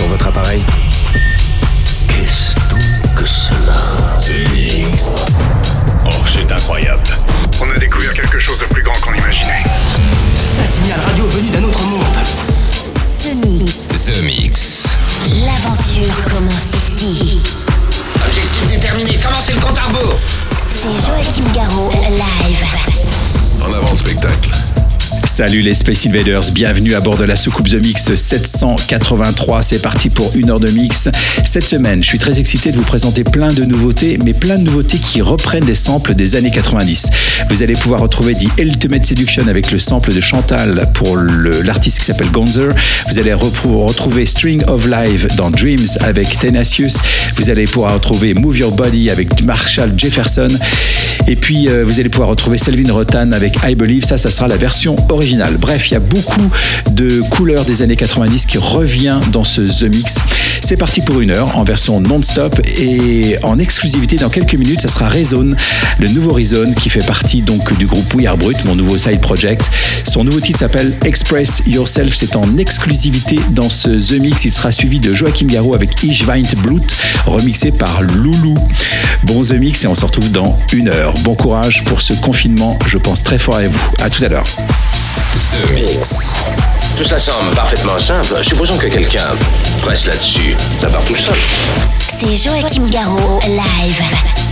sur votre appareil. Salut les Space Invaders, bienvenue à bord de la soucoupe The Mix 783. C'est parti pour une heure de mix. Cette semaine, je suis très excité de vous présenter plein de nouveautés, mais plein de nouveautés qui reprennent des samples des années 90. Vous allez pouvoir retrouver The Ultimate Seduction avec le sample de Chantal pour l'artiste qui s'appelle Gonzer. Vous allez retrouver String of Live dans Dreams avec Tenacious. Vous allez pouvoir retrouver Move Your Body avec Marshall Jefferson. Et puis, euh, vous allez pouvoir retrouver Selvin Rotan avec I Believe. Ça, ça sera la version originale. Bref, il y a beaucoup de couleurs des années 90 qui revient dans ce The Mix. C'est parti pour une heure en version non-stop et en exclusivité dans quelques minutes, ça sera Rezone, le nouveau Rezone qui fait partie donc du groupe We Are Brut, mon nouveau side project. Son nouveau titre s'appelle Express Yourself. C'est en exclusivité dans ce The Mix. Il sera suivi de Joachim Garou avec Ich Weint Blut, remixé par Loulou. Bon The Mix et on se retrouve dans une heure. Bon courage pour ce confinement. Je pense très fort à vous. À tout à l'heure. Tout ça semble parfaitement simple. Supposons que quelqu'un presse là-dessus. Ça part tout seul. C'est live.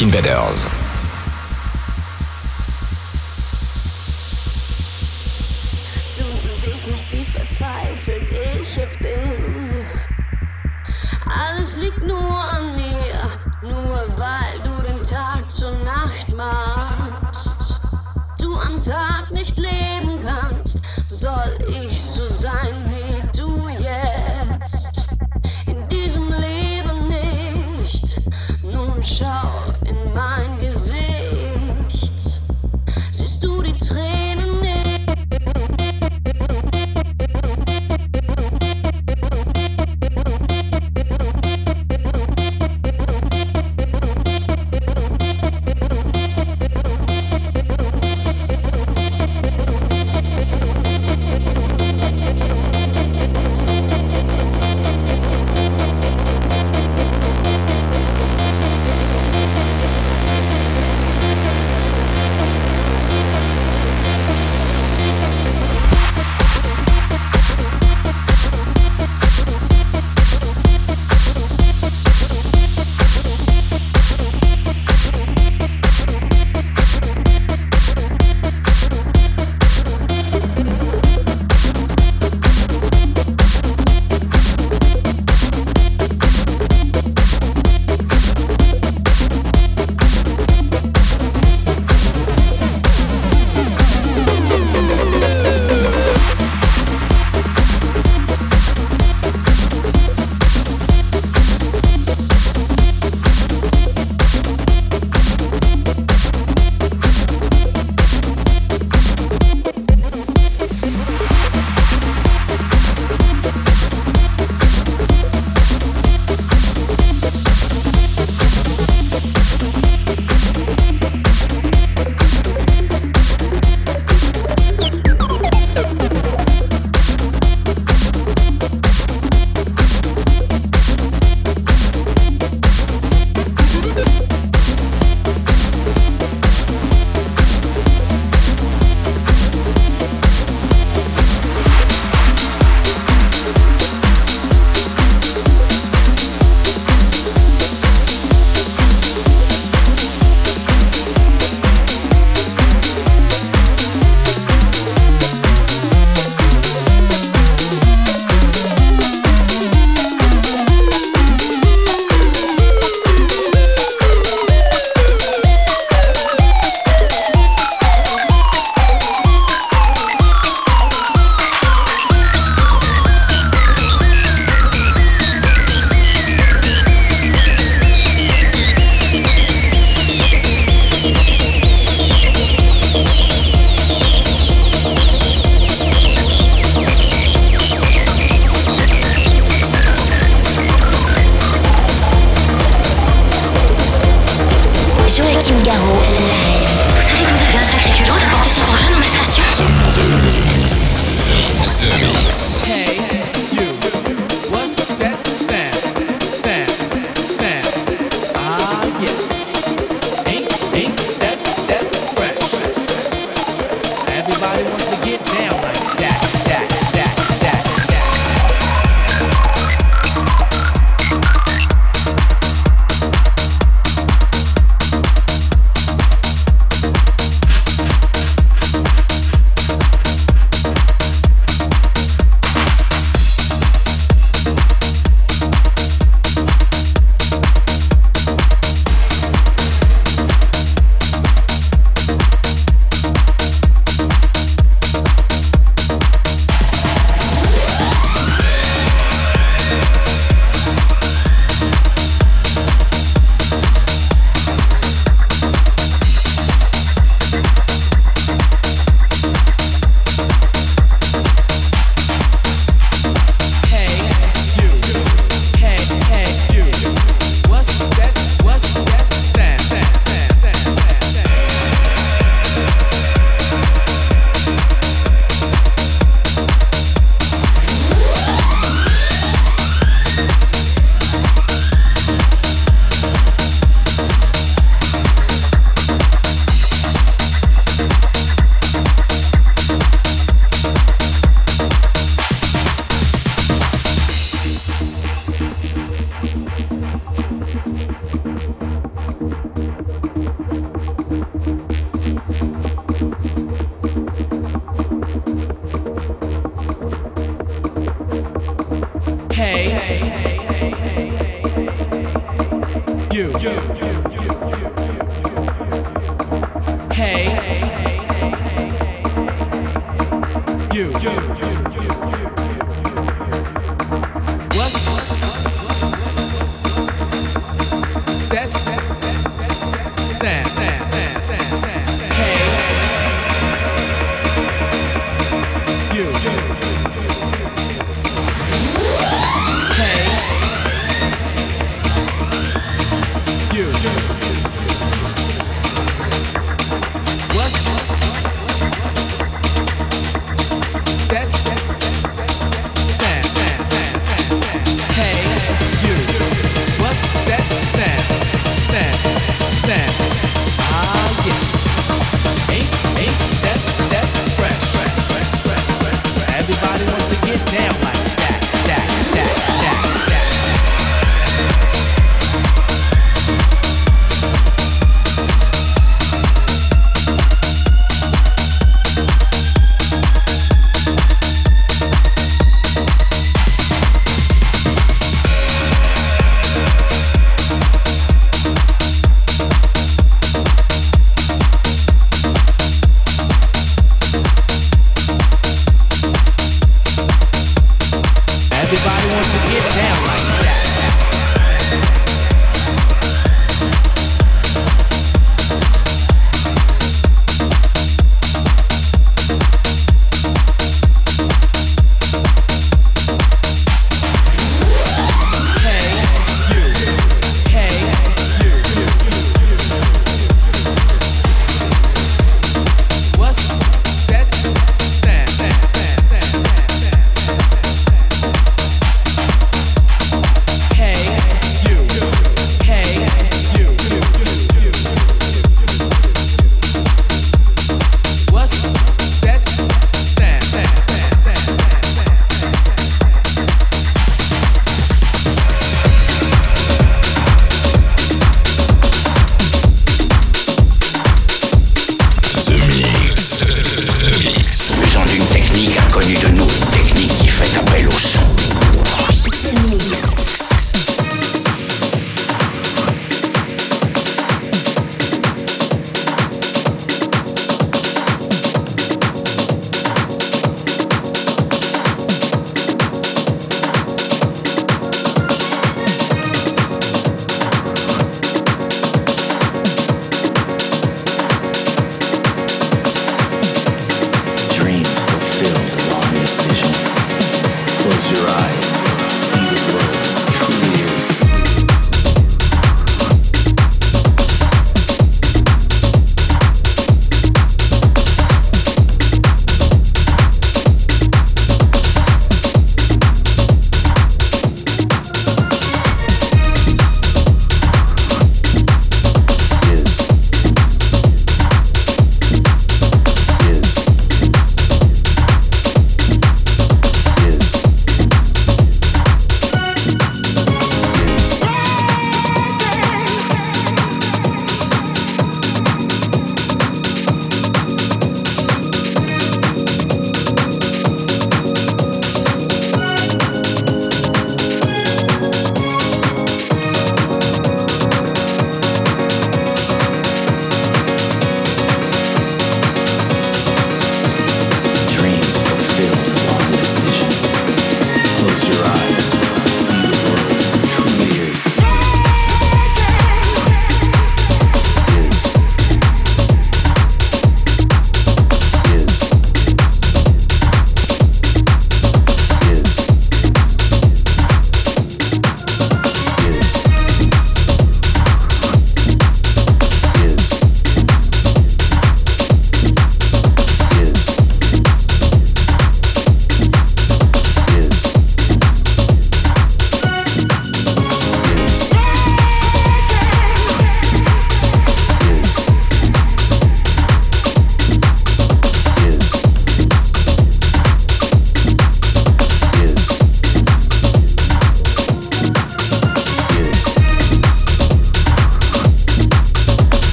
Invaders. Joachim Garraud,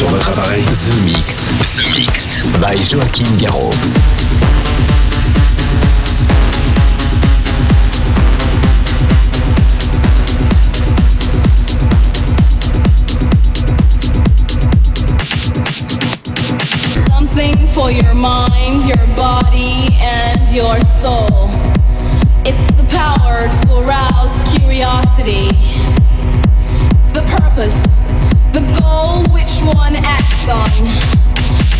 sur votre appareil The Mix. The Mix. By Joachim Garraud. Something for your mind, your body, and your soul. It's the power to arouse curiosity. The purpose, the goal which one acts on.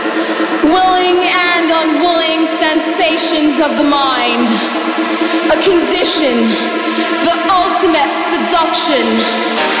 willing and unwilling sensations of the mind, a condition, the ultimate seduction.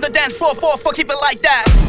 the dance floor, four, four, keep it like that.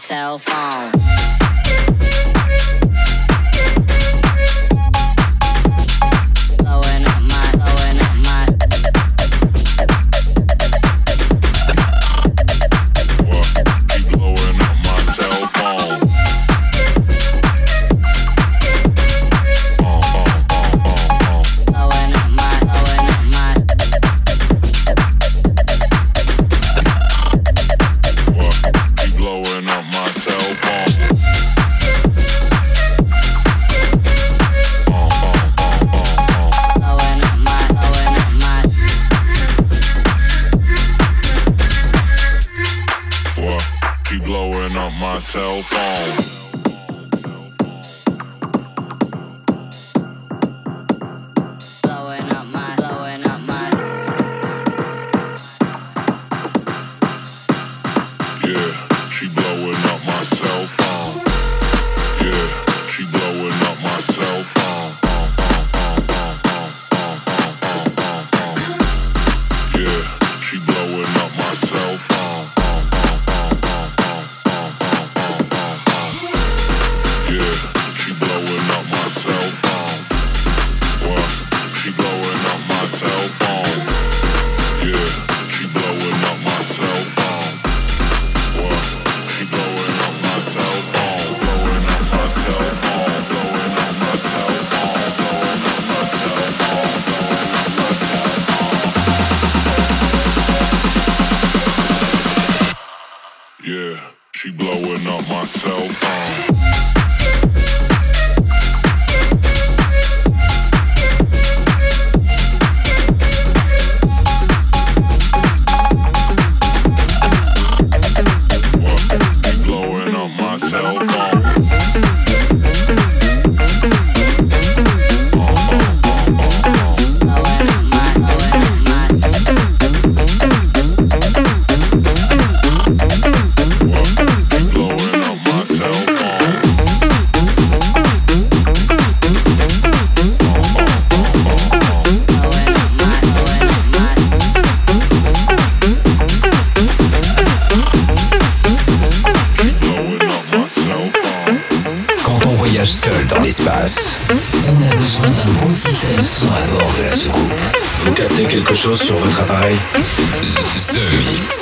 cell phone. She blowing up my cell phone. Sur votre appareil. The Mix.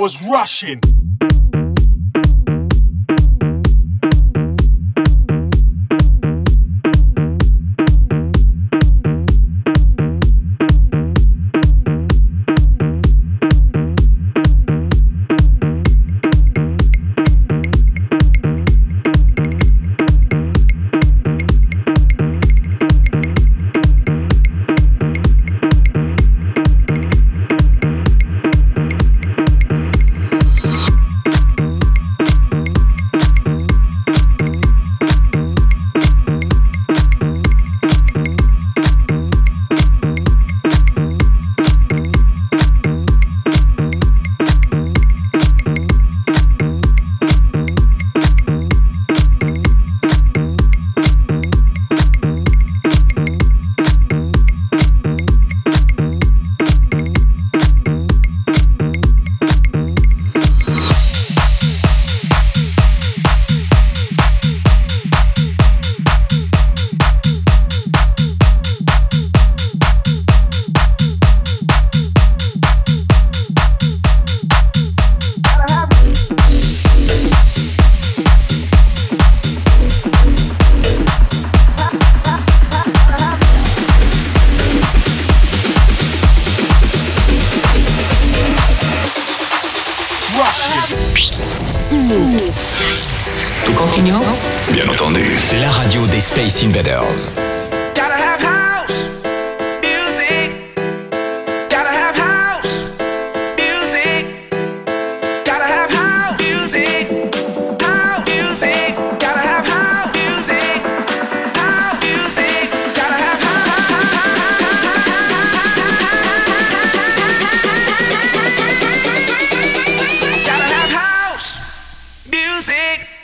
Was rushing. Music.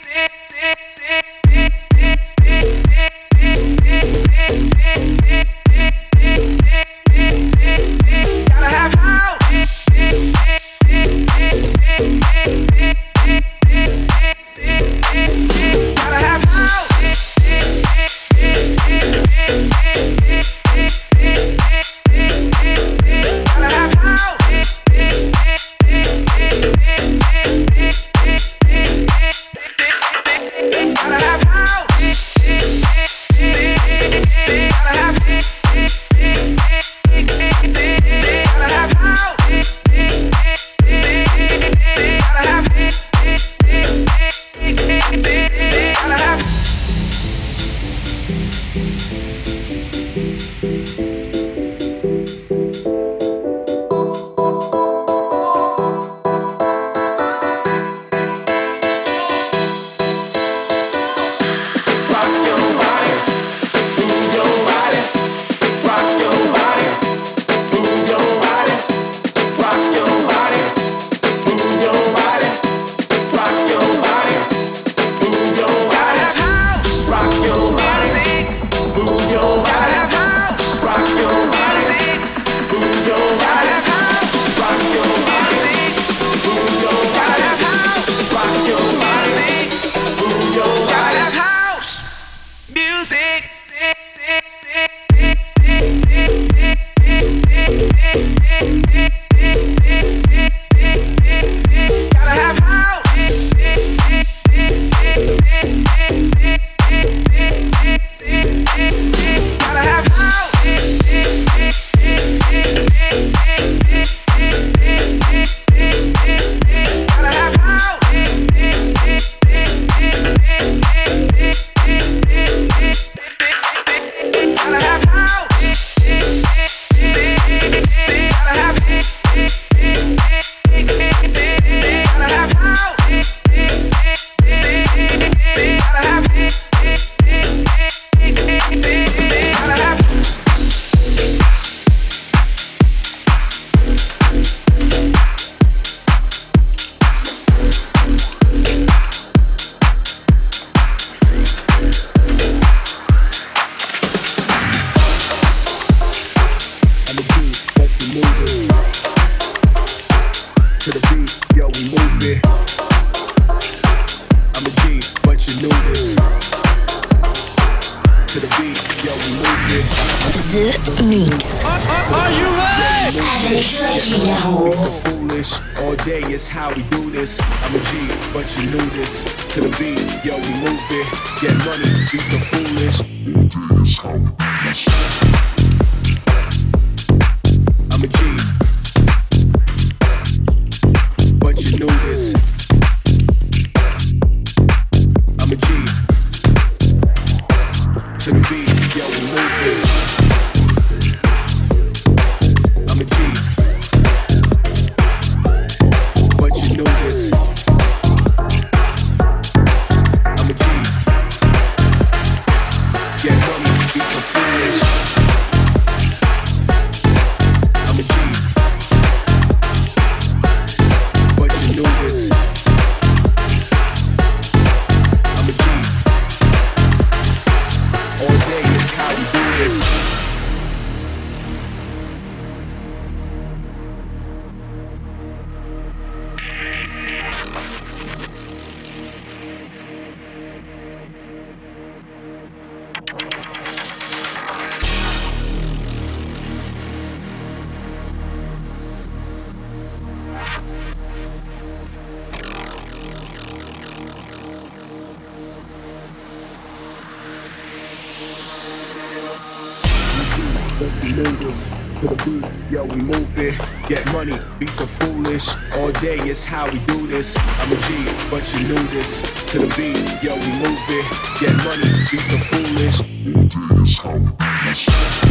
this how we do this. I'm a G, but you knew this. To the beat, yo, we move it. Get money, be so foolish. All how we do this.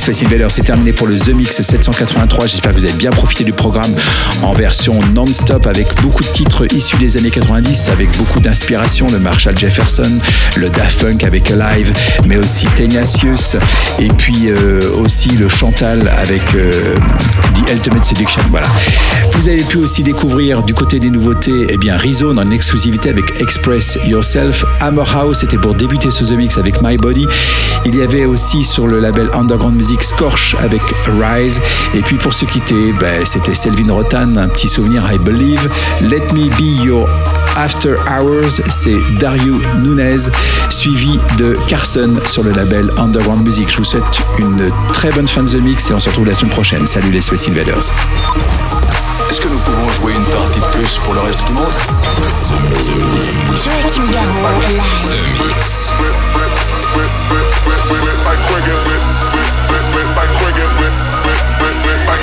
Space Invaders, c'est terminé pour le The Mix 783. J'espère que vous avez bien profité du programme en version non-stop avec beaucoup de titres issus des années 90, avec beaucoup d'inspiration. Le Marshall Jefferson, le Daft Punk avec Alive, mais aussi Tenacious, et puis euh, aussi le Chantal avec euh, The Ultimate Seduction. Voilà. Vous avez pu aussi découvrir du côté des nouveautés, eh bien Rizone en exclusivité avec Express Yourself. Hammer House, c'était pour débuter ce The Mix avec My Body. Il y avait aussi sur le label Underground Music Scorch avec Rise. Et puis pour se quitter, ben, c'était Selvin Rotan, un petit souvenir I Believe. Let Me Be Your After Hours, c'est Dario Nunez, suivi de Carson sur le label Underground Music. Je vous souhaite une très bonne fin de The Mix et on se retrouve la semaine prochaine. Salut les Space Invaders. Est-ce que nous pouvons jouer une partie de plus pour le reste du monde? The Mix. Like cricket, like